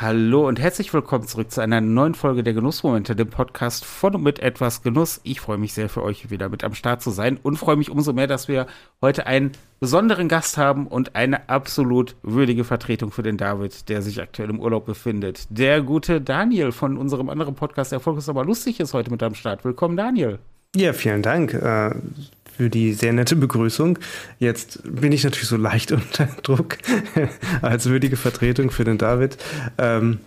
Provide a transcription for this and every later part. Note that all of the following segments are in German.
Hallo und herzlich willkommen zurück zu einer neuen Folge der Genussmomente, dem Podcast von und mit etwas Genuss. Ich freue mich sehr für euch wieder mit am Start zu sein und freue mich umso mehr, dass wir heute einen besonderen Gast haben und eine absolut würdige Vertretung für den David, der sich aktuell im Urlaub befindet. Der gute Daniel von unserem anderen Podcast Erfolg ist aber lustig ist heute mit am Start. Willkommen, Daniel. Ja, vielen Dank. Äh für die sehr nette Begrüßung. Jetzt bin ich natürlich so leicht unter Druck als würdige Vertretung für den David. Ähm,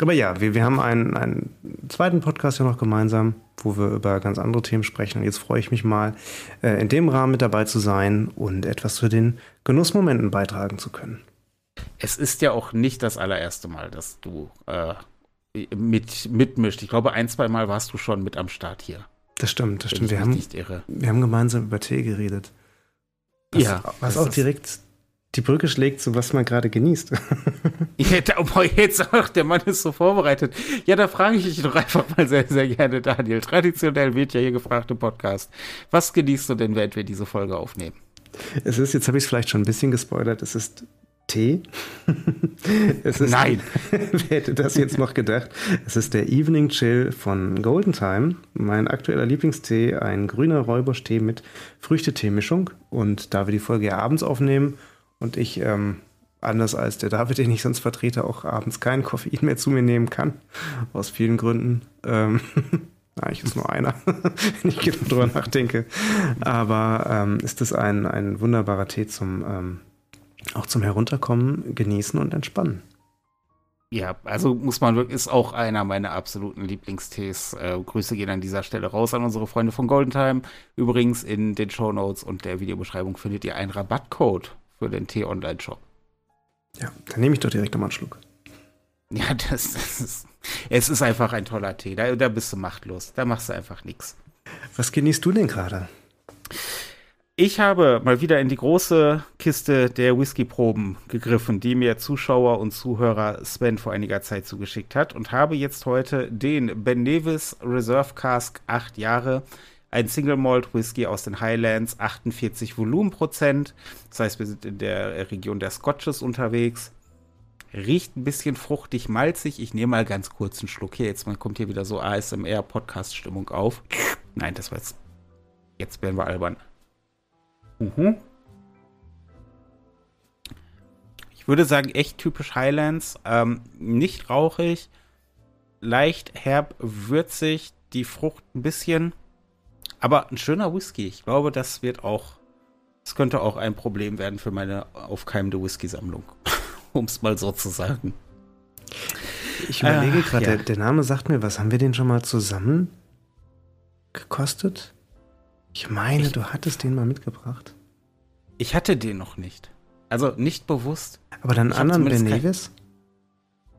aber ja, wir, wir haben einen, einen zweiten Podcast ja noch gemeinsam, wo wir über ganz andere Themen sprechen. Und jetzt freue ich mich mal, äh, in dem Rahmen mit dabei zu sein und etwas zu den Genussmomenten beitragen zu können. Es ist ja auch nicht das allererste Mal, dass du äh, mit, mitmischt. Ich glaube, ein, zwei Mal warst du schon mit am Start hier. Das stimmt, das stimmt. Wir haben, wir haben gemeinsam über Tee geredet. Was, ja. Was auch direkt die Brücke schlägt, zu was man gerade genießt. ja, da, oh, jetzt auch, der Mann ist so vorbereitet. Ja, da frage ich dich doch einfach mal sehr, sehr gerne, Daniel. Traditionell wird ja hier gefragt im Podcast. Was genießt du denn, während wir diese Folge aufnehmen? Es ist, jetzt habe ich es vielleicht schon ein bisschen gespoilert, es ist Tee. ist, Nein. wer hätte das jetzt noch gedacht? Es ist der Evening Chill von Golden Time. Mein aktueller Lieblingstee, ein grüner Räubusch-Tee mit Früchtetee-Mischung. Und da wir die Folge ja abends aufnehmen und ich, ähm, anders als der David, den ich sonst vertrete, auch abends kein Koffein mehr zu mir nehmen kann, aus vielen Gründen. Ähm, eigentlich ist nur einer, wenn ich genau drüber nachdenke. Aber ähm, ist das ein, ein wunderbarer Tee zum ähm, auch zum Herunterkommen, genießen und entspannen. Ja, also muss man wirklich, ist auch einer meiner absoluten Lieblingstees. Äh, Grüße gehen an dieser Stelle raus an unsere Freunde von Golden Time. Übrigens in den Show Notes und der Videobeschreibung findet ihr einen Rabattcode für den Tee Online Shop. Ja, dann nehme ich doch direkt nochmal einen Schluck. Ja, das, das ist, es ist einfach ein toller Tee. Da, da bist du machtlos. Da machst du einfach nichts. Was genießt du denn gerade? Ich habe mal wieder in die große Kiste der Whisky-Proben gegriffen, die mir Zuschauer und Zuhörer Sven vor einiger Zeit zugeschickt hat und habe jetzt heute den Ben Nevis Reserve Cask 8 Jahre, ein Single Malt Whisky aus den Highlands, 48 Volumenprozent. Das heißt, wir sind in der Region der Scotches unterwegs. Riecht ein bisschen fruchtig, malzig. Ich nehme mal ganz kurz einen Schluck hier. Jetzt kommt hier wieder so ASMR-Podcast-Stimmung auf. Nein, das war jetzt. Jetzt werden wir albern. Mhm. Ich würde sagen, echt typisch Highlands. Ähm, nicht rauchig, leicht herb, würzig, die Frucht ein bisschen. Aber ein schöner Whisky. Ich glaube, das wird auch. Das könnte auch ein Problem werden für meine aufkeimende Whisky-Sammlung. um es mal so zu sagen. Ich überlege gerade, ja. der, der, Name sagt mir, was haben wir den schon mal zusammen gekostet? Ich meine, ich, du hattest den mal mitgebracht. Ich hatte den noch nicht. Also nicht bewusst. Aber dann einen anderen Ben Nevis?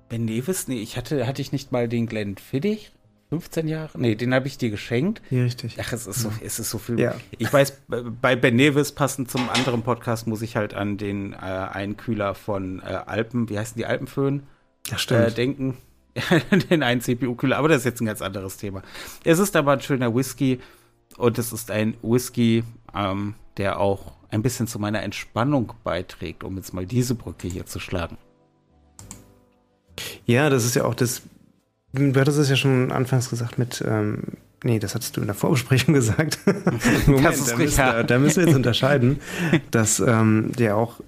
Ben Nevis? Nee, ich hatte, hatte ich nicht mal den Glenn Fiddich? 15 Jahre? Nee, den habe ich dir geschenkt. Ja, richtig. Ach, es ist so, es ist so viel. Ja. Ich weiß, bei Ben Nevis, passend zum anderen Podcast, muss ich halt an den äh, Einkühler von äh, Alpen, wie heißen die Alpenföhn? Ja, stimmt. Äh, denken. den einen CPU-Kühler, aber das ist jetzt ein ganz anderes Thema. Es ist aber ein schöner Whisky und es ist ein Whisky, ähm, der auch ein bisschen zu meiner Entspannung beiträgt, um jetzt mal diese Brücke hier zu schlagen. Ja, das ist ja auch das. Du hattest es ja schon anfangs gesagt mit. Ähm, nee, das hattest du in der Vorbesprechung gesagt. Moment, das ist da, müssen, ja. da müssen wir jetzt unterscheiden, dass ähm, der auch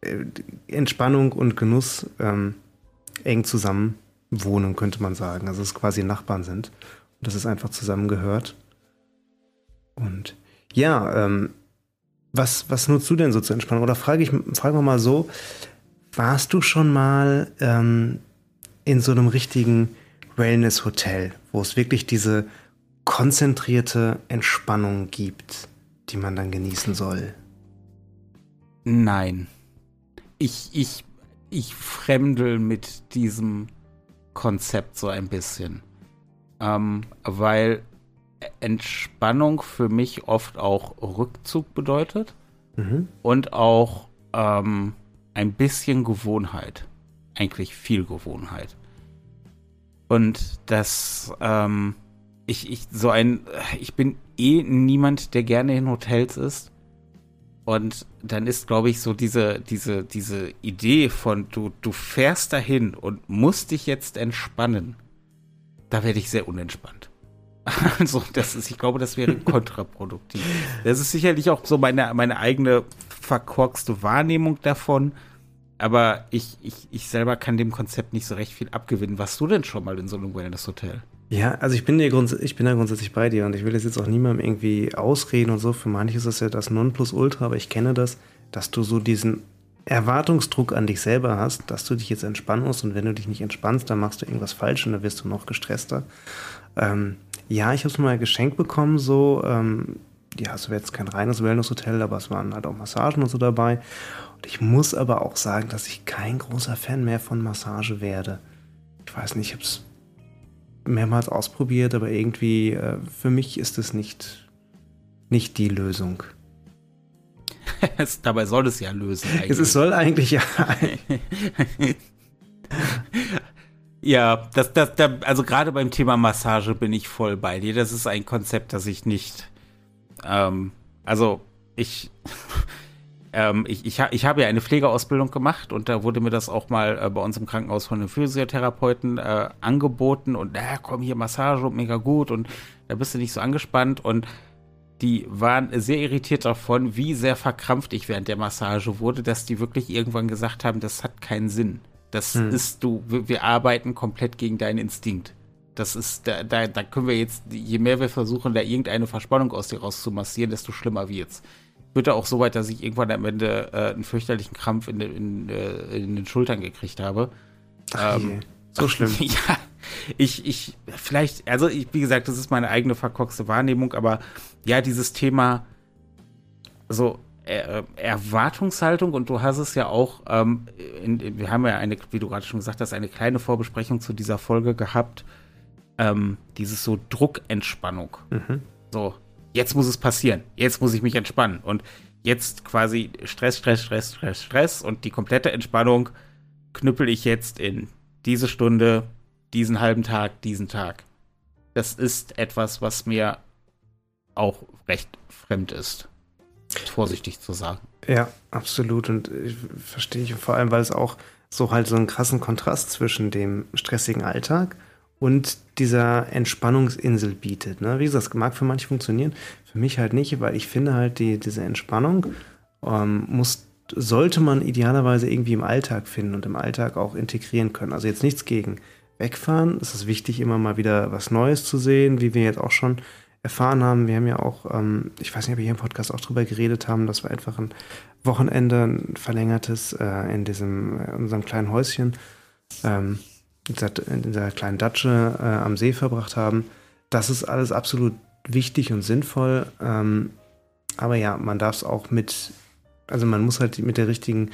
äh, Entspannung und Genuss ähm, eng zusammen wohnen, könnte man sagen. Also es quasi Nachbarn sind und dass es einfach zusammengehört. Und ja, ähm, was, was nutzt du denn so zur Entspannung? Oder frage ich frage wir mal so, warst du schon mal ähm, in so einem richtigen Wellness-Hotel, wo es wirklich diese konzentrierte Entspannung gibt, die man dann genießen soll? Nein. Ich, ich, ich fremdel mit diesem Konzept so ein bisschen. Ähm, weil Entspannung für mich oft auch Rückzug bedeutet mhm. und auch ähm, ein bisschen Gewohnheit. Eigentlich viel Gewohnheit. Und das, ähm, ich, ich, so ein, ich bin eh niemand, der gerne in Hotels ist. Und dann ist, glaube ich, so diese, diese, diese Idee von, du, du fährst dahin und musst dich jetzt entspannen. Da werde ich sehr unentspannt. Also, das ist, ich glaube, das wäre kontraproduktiv. Das ist sicherlich auch so meine, meine eigene verkorkste Wahrnehmung davon. Aber ich, ich, ich selber kann dem Konzept nicht so recht viel abgewinnen. Warst du denn schon mal in so einem Wellness-Hotel? Ja, also ich bin, dir ich bin da grundsätzlich bei dir und ich will das jetzt auch niemandem irgendwie ausreden und so. Für manche ist das ja das Nonplusultra, aber ich kenne das, dass du so diesen Erwartungsdruck an dich selber hast, dass du dich jetzt entspannen musst und wenn du dich nicht entspannst, dann machst du irgendwas falsch und dann wirst du noch gestresster. Ähm, ja, ich habe es mal geschenkt bekommen, so, ähm, ja, es wäre jetzt kein reines Wellness-Hotel, aber es waren halt auch Massagen und so dabei. Und ich muss aber auch sagen, dass ich kein großer Fan mehr von Massage werde. Ich weiß nicht, ich habe es mehrmals ausprobiert, aber irgendwie äh, für mich ist es nicht, nicht die Lösung. Dabei soll es ja lösen. Eigentlich. Es soll eigentlich ja. ja, das, das, das, also gerade beim Thema Massage bin ich voll bei dir. Das ist ein Konzept, das ich nicht. Ähm, also ich ähm, ich, ich, ich habe ja eine Pflegeausbildung gemacht und da wurde mir das auch mal äh, bei uns im Krankenhaus von einem Physiotherapeuten äh, angeboten und na komm hier Massage und mega gut und da bist du nicht so angespannt und die waren sehr irritiert davon, wie sehr verkrampft ich während der Massage wurde, dass die wirklich irgendwann gesagt haben, das hat keinen Sinn. Das hm. ist du, wir, wir arbeiten komplett gegen deinen Instinkt. Das ist, da, da, da können wir jetzt, je mehr wir versuchen, da irgendeine Verspannung aus dir rauszumassieren, desto schlimmer wird's wird auch so weit, dass ich irgendwann am Ende äh, einen fürchterlichen Krampf in, in, äh, in, den Schultern gekriegt habe. Ach ähm, so schlimm. ja, ich, ich, vielleicht, also ich, wie gesagt, das ist meine eigene verkorkste Wahrnehmung, aber ja, dieses Thema so äh, Erwartungshaltung und du hast es ja auch, ähm, in, wir haben ja eine, wie du gerade schon gesagt hast, eine kleine Vorbesprechung zu dieser Folge gehabt, ähm, dieses so Druckentspannung. Mhm. So, jetzt muss es passieren. Jetzt muss ich mich entspannen. Und jetzt quasi Stress, Stress, Stress, Stress, Stress und die komplette Entspannung knüppel ich jetzt in diese Stunde, diesen halben Tag, diesen Tag. Das ist etwas, was mir auch recht fremd ist. Vorsichtig zu sagen. Ja, absolut. Und ich verstehe ich vor allem, weil es auch so halt so einen krassen Kontrast zwischen dem stressigen Alltag und dieser Entspannungsinsel bietet. Ne? Wie gesagt, das mag für manche funktionieren, für mich halt nicht, weil ich finde halt, die, diese Entspannung ähm, muss, sollte man idealerweise irgendwie im Alltag finden und im Alltag auch integrieren können. Also jetzt nichts gegen wegfahren. Es ist wichtig, immer mal wieder was Neues zu sehen, wie wir jetzt auch schon erfahren haben. Wir haben ja auch, ähm, ich weiß nicht, ob wir hier im Podcast auch drüber geredet haben, dass wir einfach ein Wochenende, ein verlängertes äh, in diesem, in äh, unserem kleinen Häuschen ähm, in dieser kleinen Datsche äh, am See verbracht haben. Das ist alles absolut wichtig und sinnvoll. Ähm, aber ja, man darf es auch mit, also man muss halt mit der richtigen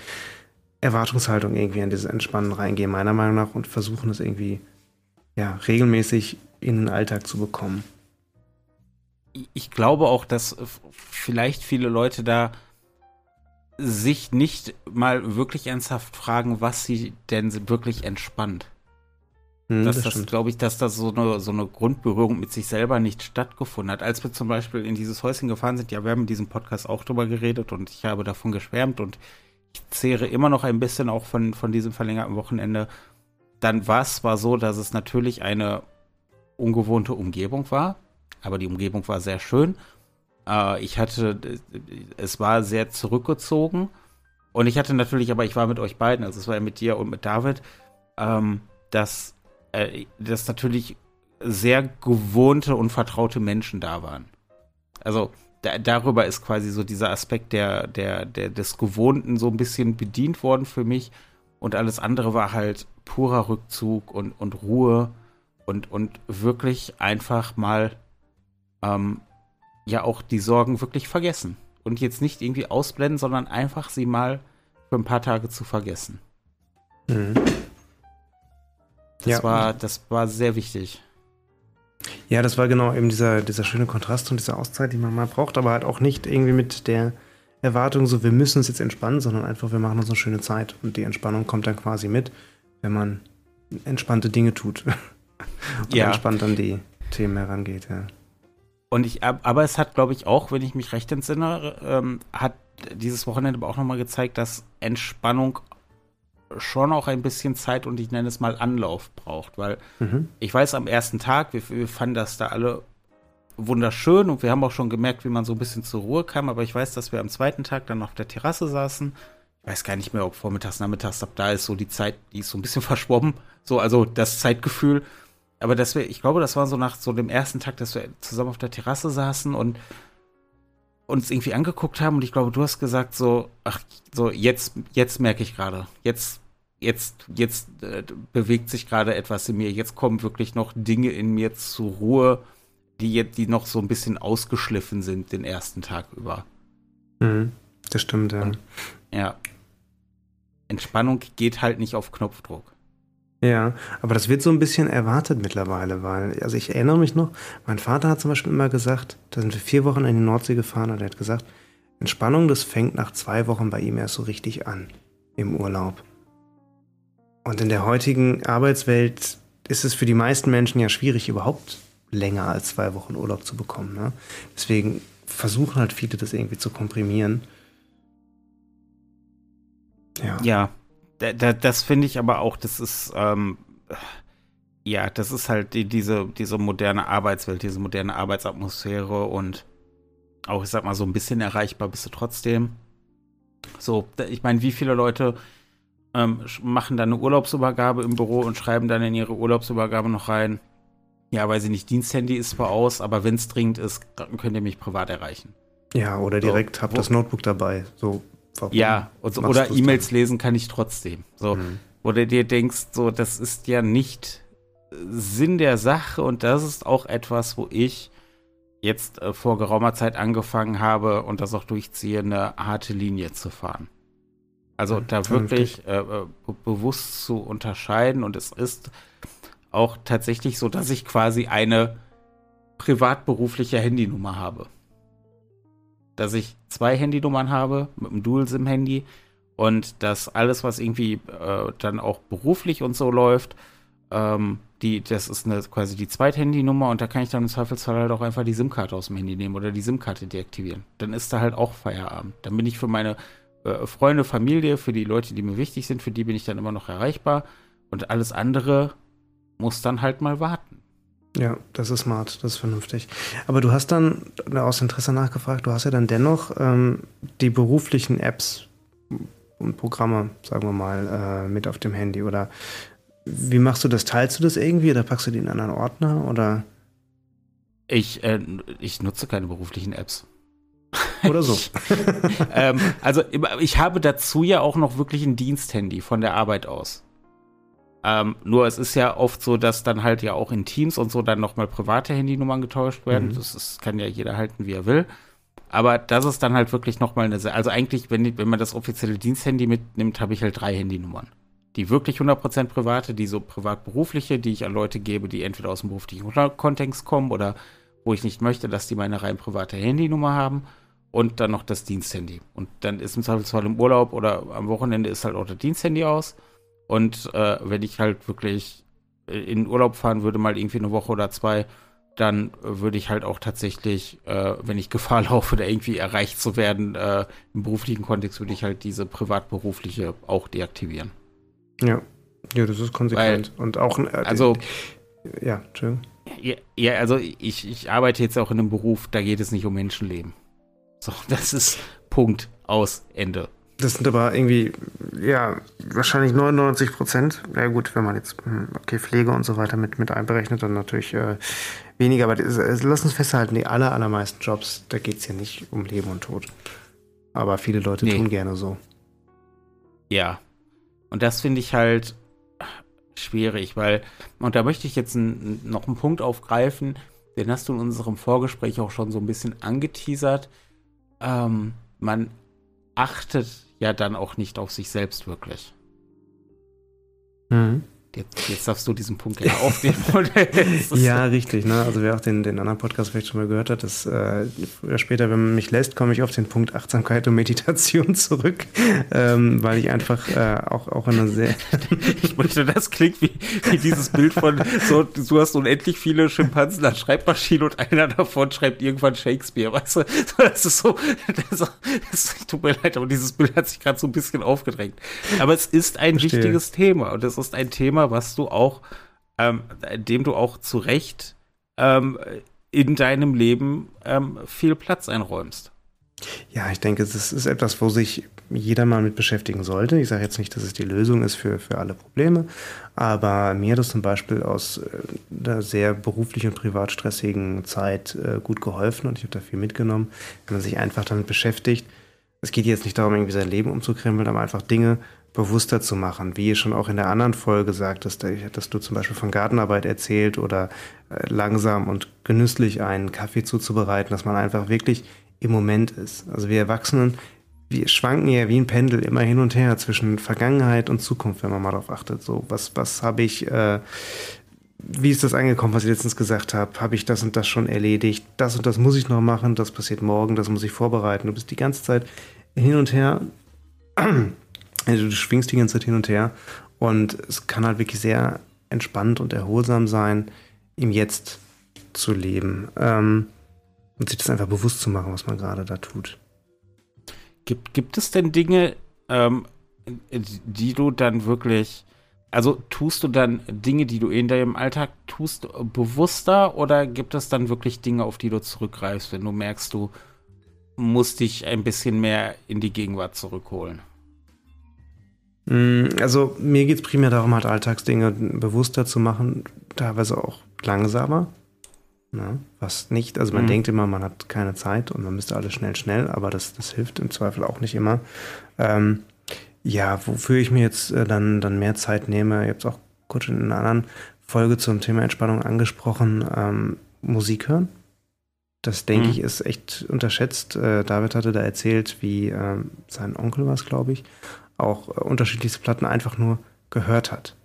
Erwartungshaltung irgendwie an dieses Entspannen reingehen, meiner Meinung nach, und versuchen es irgendwie ja, regelmäßig in den Alltag zu bekommen. Ich glaube auch, dass vielleicht viele Leute da sich nicht mal wirklich ernsthaft fragen, was sie denn wirklich entspannt. Hm, dass das, das glaube ich, dass da so eine, so eine Grundberührung mit sich selber nicht stattgefunden hat. Als wir zum Beispiel in dieses Häuschen gefahren sind, ja, wir haben in diesem Podcast auch drüber geredet und ich habe davon geschwärmt und ich zehre immer noch ein bisschen auch von, von diesem verlängerten Wochenende. Dann war es zwar so, dass es natürlich eine ungewohnte Umgebung war, aber die Umgebung war sehr schön. Äh, ich hatte, es war sehr zurückgezogen und ich hatte natürlich, aber ich war mit euch beiden, also es war ja mit dir und mit David, ähm, dass äh, dass natürlich sehr gewohnte und vertraute Menschen da waren. Also da, darüber ist quasi so dieser Aspekt der, der, der, des Gewohnten so ein bisschen bedient worden für mich. Und alles andere war halt purer Rückzug und, und Ruhe und, und wirklich einfach mal ähm, ja auch die Sorgen wirklich vergessen. Und jetzt nicht irgendwie ausblenden, sondern einfach sie mal für ein paar Tage zu vergessen. Mhm. Das, ja. war, das war sehr wichtig. Ja, das war genau eben dieser, dieser schöne Kontrast und diese Auszeit, die man mal braucht, aber halt auch nicht irgendwie mit der Erwartung, so wir müssen uns jetzt entspannen, sondern einfach, wir machen uns eine schöne Zeit. Und die Entspannung kommt dann quasi mit, wenn man entspannte Dinge tut. und ja. entspannt an die Themen herangeht, ja. Und ich, aber es hat, glaube ich, auch, wenn ich mich recht entsinne, ähm, hat dieses Wochenende aber auch nochmal gezeigt, dass Entspannung schon auch ein bisschen Zeit und ich nenne es mal Anlauf braucht, weil mhm. ich weiß am ersten Tag, wir, wir, fanden das da alle wunderschön und wir haben auch schon gemerkt, wie man so ein bisschen zur Ruhe kam, aber ich weiß, dass wir am zweiten Tag dann auf der Terrasse saßen. Ich weiß gar nicht mehr, ob vormittags, nachmittags, ab da ist so die Zeit, die ist so ein bisschen verschwommen, so also das Zeitgefühl. Aber dass wir, ich glaube, das war so nach so dem ersten Tag, dass wir zusammen auf der Terrasse saßen und uns irgendwie angeguckt haben und ich glaube, du hast gesagt so, ach, so jetzt, jetzt merke ich gerade, jetzt, jetzt, jetzt äh, bewegt sich gerade etwas in mir, jetzt kommen wirklich noch Dinge in mir zur Ruhe, die jetzt, die noch so ein bisschen ausgeschliffen sind den ersten Tag über. Mhm, das stimmt, ja. Und, ja. Entspannung geht halt nicht auf Knopfdruck. Ja, aber das wird so ein bisschen erwartet mittlerweile, weil, also ich erinnere mich noch, mein Vater hat zum Beispiel immer gesagt, da sind wir vier Wochen in die Nordsee gefahren und er hat gesagt, Entspannung, das fängt nach zwei Wochen bei ihm erst so richtig an im Urlaub. Und in der heutigen Arbeitswelt ist es für die meisten Menschen ja schwierig, überhaupt länger als zwei Wochen Urlaub zu bekommen. Ne? Deswegen versuchen halt viele, das irgendwie zu komprimieren. Ja. Ja, da, da, das finde ich aber auch, das ist, ähm, ja, das ist halt die, diese, diese moderne Arbeitswelt, diese moderne Arbeitsatmosphäre und auch, ich sag mal, so ein bisschen erreichbar bist du trotzdem. So, ich meine, wie viele Leute ähm, machen dann eine Urlaubsübergabe im Büro und schreiben dann in ihre Urlaubsübergabe noch rein, ja, weil sie nicht Diensthandy ist zwar aus, aber wenn es dringend ist, könnt ihr mich privat erreichen. Ja, oder direkt so, habt das Notebook dabei. So Warum ja, und, oder E-Mails lesen kann ich trotzdem. So, mhm. Oder dir denkst, so, das ist ja nicht Sinn der Sache und das ist auch etwas, wo ich jetzt äh, vor geraumer Zeit angefangen habe und das auch durchziehe, eine harte Linie zu fahren. Also da wirklich äh, äh bewusst zu unterscheiden und es ist auch tatsächlich so, dass ich quasi eine privatberufliche Handynummer habe dass ich zwei Handynummern habe mit einem Dual-SIM-Handy und dass alles, was irgendwie äh, dann auch beruflich und so läuft, ähm, die, das ist eine, quasi die Zweithandynummer und da kann ich dann im Zweifelsfall halt auch einfach die SIM-Karte aus dem Handy nehmen oder die SIM-Karte deaktivieren. Dann ist da halt auch Feierabend. Dann bin ich für meine äh, Freunde, Familie, für die Leute, die mir wichtig sind, für die bin ich dann immer noch erreichbar und alles andere muss dann halt mal warten. Ja, das ist smart, das ist vernünftig. Aber du hast dann aus Interesse nachgefragt, du hast ja dann dennoch ähm, die beruflichen Apps und Programme, sagen wir mal, äh, mit auf dem Handy. Oder wie machst du das? Teilst du das irgendwie oder packst du die in einen anderen Ordner? Oder? Ich, äh, ich nutze keine beruflichen Apps. Oder so. ähm, also ich habe dazu ja auch noch wirklich ein Diensthandy von der Arbeit aus. Ähm, nur es ist ja oft so, dass dann halt ja auch in Teams und so dann nochmal private Handynummern getauscht werden. Mhm. Das ist, kann ja jeder halten, wie er will. Aber das ist dann halt wirklich nochmal eine, also eigentlich, wenn, wenn man das offizielle Diensthandy mitnimmt, habe ich halt drei Handynummern. Die wirklich 100% private, die so privat-berufliche, die ich an Leute gebe, die entweder aus dem beruflichen Kontext kommen oder wo ich nicht möchte, dass die meine rein private Handynummer haben und dann noch das Diensthandy. Und dann ist im Zweifelsfall im Urlaub oder am Wochenende ist halt auch das Diensthandy aus. Und äh, wenn ich halt wirklich in Urlaub fahren würde, mal irgendwie eine Woche oder zwei, dann würde ich halt auch tatsächlich, äh, wenn ich Gefahr laufe, da irgendwie erreicht zu werden, äh, im beruflichen Kontext, würde ich halt diese privatberufliche auch deaktivieren. Ja, ja, das ist konsequent. Weil, Und auch, äh, also, ja, Entschuldigung. Ja, ja, also ich, ich arbeite jetzt auch in einem Beruf, da geht es nicht um Menschenleben. So, das ist Punkt, aus, Ende. Das sind aber irgendwie, ja, wahrscheinlich 99 Prozent. Ja gut, wenn man jetzt, hm, okay, Pflege und so weiter mit, mit einberechnet, dann natürlich äh, weniger. Aber das, lass uns festhalten, die aller, allermeisten Jobs, da geht es ja nicht um Leben und Tod. Aber viele Leute nee. tun gerne so. Ja. Und das finde ich halt schwierig, weil, und da möchte ich jetzt ein, noch einen Punkt aufgreifen, den hast du in unserem Vorgespräch auch schon so ein bisschen angeteasert. Ähm, man achtet ja dann auch nicht auf sich selbst wirklich. Mhm. Jetzt, jetzt, darfst du diesen Punkt ja aufnehmen. ja, richtig. Ne? Also wer auch den, den anderen Podcast vielleicht schon mal gehört hat, dass äh, später, wenn man mich lässt, komme ich auf den Punkt Achtsamkeit und Meditation zurück, ähm, weil ich einfach äh, auch, auch in einer sehr... ich möchte, das klingt wie, wie dieses Bild von, so, du hast unendlich viele Schimpansen an Schreibmaschine und einer davon schreibt irgendwann Shakespeare, weißt du? Das ist so, das, das tut mir leid, aber dieses Bild hat sich gerade so ein bisschen aufgedrängt. Aber es ist ein Verstehe. wichtiges Thema und es ist ein Thema, was du auch, ähm, dem du auch zu Recht ähm, in deinem Leben ähm, viel Platz einräumst. Ja, ich denke, es ist, etwas, wo sich jeder mal mit beschäftigen sollte. Ich sage jetzt nicht, dass es die Lösung ist für, für alle Probleme, aber mir hat es zum Beispiel aus äh, einer sehr beruflich und privat stressigen Zeit äh, gut geholfen und ich habe da viel mitgenommen, wenn man sich einfach damit beschäftigt. Es geht jetzt nicht darum, irgendwie sein Leben umzukrempeln, aber einfach Dinge bewusster zu machen. Wie ihr schon auch in der anderen Folge sagtest, dass du zum Beispiel von Gartenarbeit erzählt oder äh, langsam und genüsslich einen Kaffee zuzubereiten, dass man einfach wirklich im Moment ist. Also wir Erwachsenen, wir schwanken ja wie ein Pendel immer hin und her zwischen Vergangenheit und Zukunft, wenn man mal darauf achtet. So, was, was habe ich, äh, wie ist das angekommen, was ich letztens gesagt habe? Habe ich das und das schon erledigt? Das und das muss ich noch machen, das passiert morgen, das muss ich vorbereiten. Du bist die ganze Zeit hin und her also du schwingst die ganze Zeit hin und her und es kann halt wirklich sehr entspannt und erholsam sein, im Jetzt zu leben ähm, und sich das einfach bewusst zu machen, was man gerade da tut. Gibt, gibt es denn Dinge, ähm, die du dann wirklich, also tust du dann Dinge, die du in deinem Alltag tust, bewusster oder gibt es dann wirklich Dinge, auf die du zurückgreifst, wenn du merkst, du musst dich ein bisschen mehr in die Gegenwart zurückholen? Mm, also mir geht es primär darum, halt Alltagsdinge bewusster zu machen, teilweise auch langsamer. Ne? Was nicht, also man mhm. denkt immer, man hat keine Zeit und man müsste alles schnell, schnell, aber das, das hilft im Zweifel auch nicht immer. Ähm, ja, wofür ich mir jetzt äh, dann, dann mehr Zeit nehme, ihr habt es auch kurz in einer anderen Folge zum Thema Entspannung angesprochen, ähm, Musik hören. Das denke mhm. ich ist echt unterschätzt. Äh, David hatte da erzählt, wie äh, sein Onkel war es, glaube ich, auch äh, unterschiedlichste Platten einfach nur gehört hat.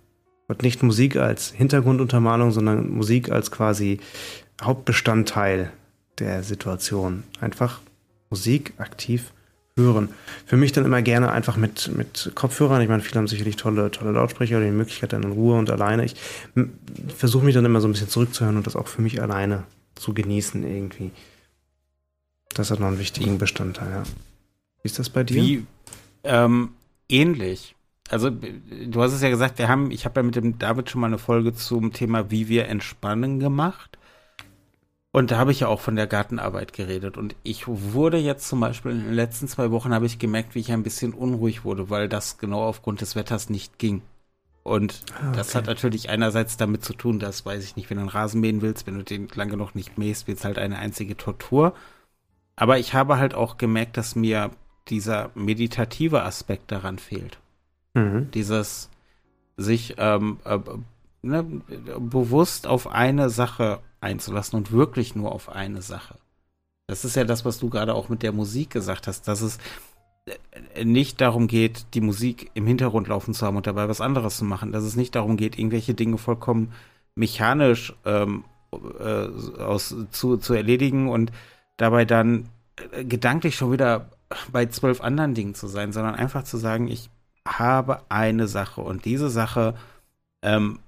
Und nicht Musik als Hintergrunduntermalung, sondern Musik als quasi Hauptbestandteil der Situation. Einfach Musik aktiv hören. Für mich dann immer gerne einfach mit, mit Kopfhörern. Ich meine, viele haben sicherlich tolle, tolle Lautsprecher oder die Möglichkeit dann in Ruhe und alleine. Ich versuche mich dann immer so ein bisschen zurückzuhören und das auch für mich alleine zu genießen irgendwie. Das hat noch einen wichtigen Bestandteil, ja. Wie ist das bei dir? Wie, ähm, ähnlich. Also, du hast es ja gesagt, wir haben, ich habe ja mit dem David schon mal eine Folge zum Thema, wie wir entspannen gemacht. Und da habe ich ja auch von der Gartenarbeit geredet. Und ich wurde jetzt zum Beispiel in den letzten zwei Wochen habe ich gemerkt, wie ich ein bisschen unruhig wurde, weil das genau aufgrund des Wetters nicht ging. Und ah, okay. das hat natürlich einerseits damit zu tun, dass, weiß ich nicht, wenn du einen Rasen mähen willst, wenn du den lange noch nicht mähst, wird es halt eine einzige Tortur. Aber ich habe halt auch gemerkt, dass mir dieser meditative Aspekt daran fehlt. Mhm. Dieses sich ähm, äh, ne, bewusst auf eine Sache einzulassen und wirklich nur auf eine Sache. Das ist ja das, was du gerade auch mit der Musik gesagt hast, dass es äh, nicht darum geht, die Musik im Hintergrund laufen zu haben und dabei was anderes zu machen. Dass es nicht darum geht, irgendwelche Dinge vollkommen mechanisch ähm, äh, aus, zu, zu erledigen und dabei dann äh, gedanklich schon wieder bei zwölf anderen Dingen zu sein, sondern einfach zu sagen, ich habe eine Sache und diese Sache ähm,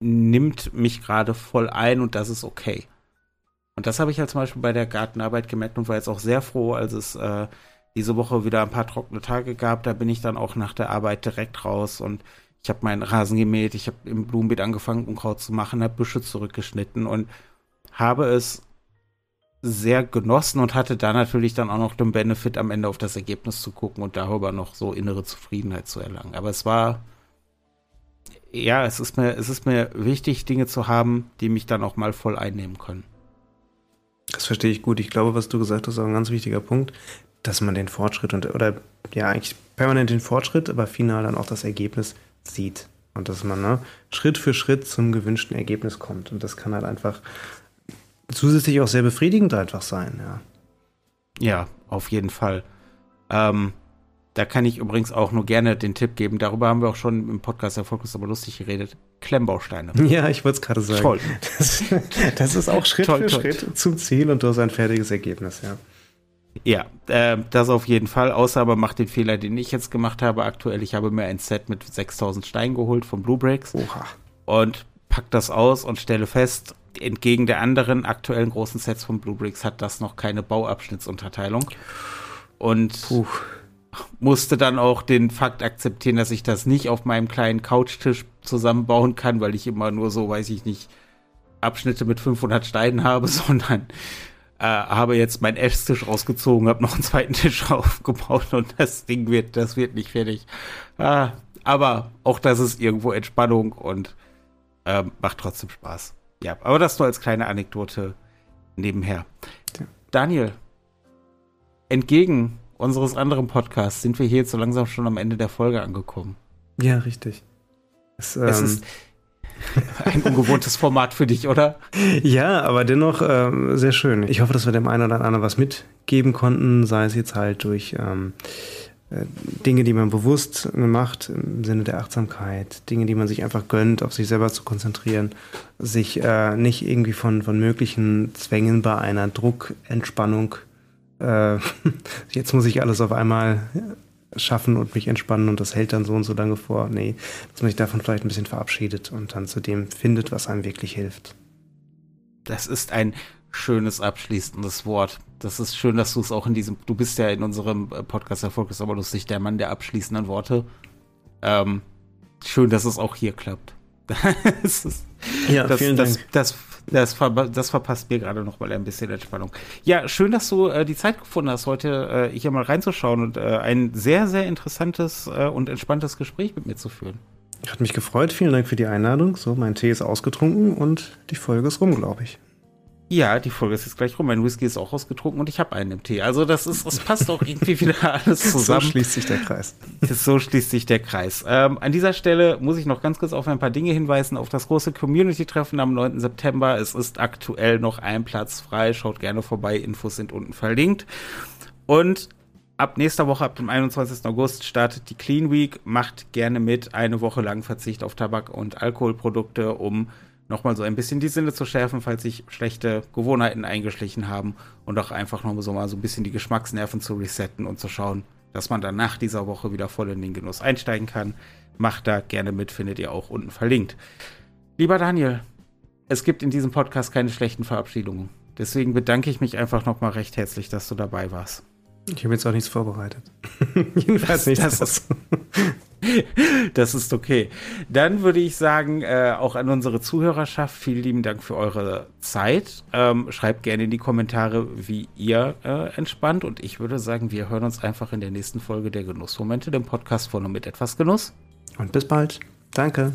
nimmt mich gerade voll ein und das ist okay. Und das habe ich halt zum Beispiel bei der Gartenarbeit gemerkt und war jetzt auch sehr froh, als es äh, diese Woche wieder ein paar trockene Tage gab. Da bin ich dann auch nach der Arbeit direkt raus und ich habe meinen Rasen gemäht, ich habe im Blumenbeet angefangen, Unkraut zu machen, habe Büsche zurückgeschnitten und habe es sehr genossen und hatte da natürlich dann auch noch den Benefit, am Ende auf das Ergebnis zu gucken und darüber noch so innere Zufriedenheit zu erlangen. Aber es war, ja, es ist mir, es ist mir wichtig, Dinge zu haben, die mich dann auch mal voll einnehmen können. Das verstehe ich gut. Ich glaube, was du gesagt hast, ist auch ein ganz wichtiger Punkt, dass man den Fortschritt und, oder ja, eigentlich permanent den Fortschritt, aber final dann auch das Ergebnis sieht. Und dass man ne, Schritt für Schritt zum gewünschten Ergebnis kommt. Und das kann halt einfach zusätzlich auch sehr befriedigend einfach sein, ja. Ja, auf jeden Fall. Ähm, Da kann ich übrigens auch nur gerne den Tipp geben. Darüber haben wir auch schon im Podcast Erfolglos aber lustig geredet. Klemmbausteine. Ja, ich wollte es gerade sagen. Toll. Das, das, ist auch Schritt toll, für toll. Schritt zum Ziel und du hast ein fertiges Ergebnis, ja. Ja, äh, das auf jeden Fall. Außer aber macht den Fehler, den ich jetzt gemacht habe aktuell. Ich habe mir ein Set mit 6000 Steinen geholt von Blue Bricks. Oha. Und pack das aus und stelle fest, entgegen der anderen aktuellen großen Sets von Blue Bricks hat das noch keine Bauabschnittsunterteilung. Und Puh. musste dann auch den Fakt akzeptieren, dass ich das nicht auf meinem kleinen Couchtisch zusammenbauen kann, weil ich immer nur so, weiß ich nicht, Abschnitte mit 500 Steinen habe, sondern äh, habe jetzt meinen Esstisch rausgezogen, habe noch einen zweiten Tisch aufgebaut und das Ding wird, das wird nicht fertig. Ah, aber auch das ist irgendwo Entspannung und äh, macht trotzdem Spaß. Ja, aber das nur als kleine Anekdote nebenher. Ja. Daniel, entgegen unseres anderen Podcasts sind wir hier jetzt so langsam schon am Ende der Folge angekommen. Ja, richtig. Es, ähm, es ist ein ungewohntes Format für dich, oder? Ja, aber dennoch ähm, sehr schön. Ich hoffe, dass wir dem einen oder anderen was mitgeben konnten, sei es jetzt halt durch ähm, äh, Dinge, die man bewusst macht im Sinne der Achtsamkeit, Dinge, die man sich einfach gönnt, auf sich selber zu konzentrieren, sich äh, nicht irgendwie von, von möglichen Zwängen bei einer Druckentspannung, äh, jetzt muss ich alles auf einmal schaffen und mich entspannen und das hält dann so und so lange vor. Nee, dass man sich davon vielleicht ein bisschen verabschiedet und dann zu dem findet, was einem wirklich hilft. Das ist ein schönes abschließendes Wort. Das ist schön, dass du es auch in diesem, du bist ja in unserem äh, Podcast Erfolg ist aber lustig, der Mann der abschließenden Worte. Ähm, schön, dass es auch hier klappt. das ist, ja, das, vielen das, Dank. Das, das, das, verpasst mir gerade noch mal ein bisschen Entspannung. Ja, schön, dass du äh, die Zeit gefunden hast, heute äh, hier mal reinzuschauen und äh, ein sehr, sehr interessantes äh, und entspanntes Gespräch mit mir zu führen. Hat mich gefreut. Vielen Dank für die Einladung. So, mein Tee ist ausgetrunken und die Folge ist rum, glaube ich. Ja, die Folge ist jetzt gleich rum. Mein Whisky ist auch ausgetrunken und ich habe einen im Tee. Also das ist, es passt auch irgendwie wieder alles zusammen. So schließt sich der Kreis. So schließt sich der Kreis. Ähm, an dieser Stelle muss ich noch ganz kurz auf ein paar Dinge hinweisen. Auf das große Community-Treffen am 9. September. Es ist aktuell noch ein Platz frei. Schaut gerne vorbei. Infos sind unten verlinkt. Und ab nächster Woche, ab dem 21. August, startet die Clean Week. Macht gerne mit. Eine Woche lang Verzicht auf Tabak und Alkoholprodukte, um nochmal so ein bisschen die Sinne zu schärfen, falls sich schlechte Gewohnheiten eingeschlichen haben und auch einfach nochmal so mal so ein bisschen die Geschmacksnerven zu resetten und zu schauen, dass man dann nach dieser Woche wieder voll in den Genuss einsteigen kann. Macht da gerne mit, findet ihr auch unten verlinkt. Lieber Daniel, es gibt in diesem Podcast keine schlechten Verabschiedungen. Deswegen bedanke ich mich einfach nochmal recht herzlich, dass du dabei warst. Ich habe jetzt auch nichts vorbereitet. Jedenfalls nicht das. das. das ist okay. Dann würde ich sagen, äh, auch an unsere Zuhörerschaft, vielen lieben Dank für eure Zeit. Ähm, schreibt gerne in die Kommentare, wie ihr äh, entspannt. Und ich würde sagen, wir hören uns einfach in der nächsten Folge der Genussmomente, dem Podcast von und mit etwas Genuss. Und bis bald. Danke.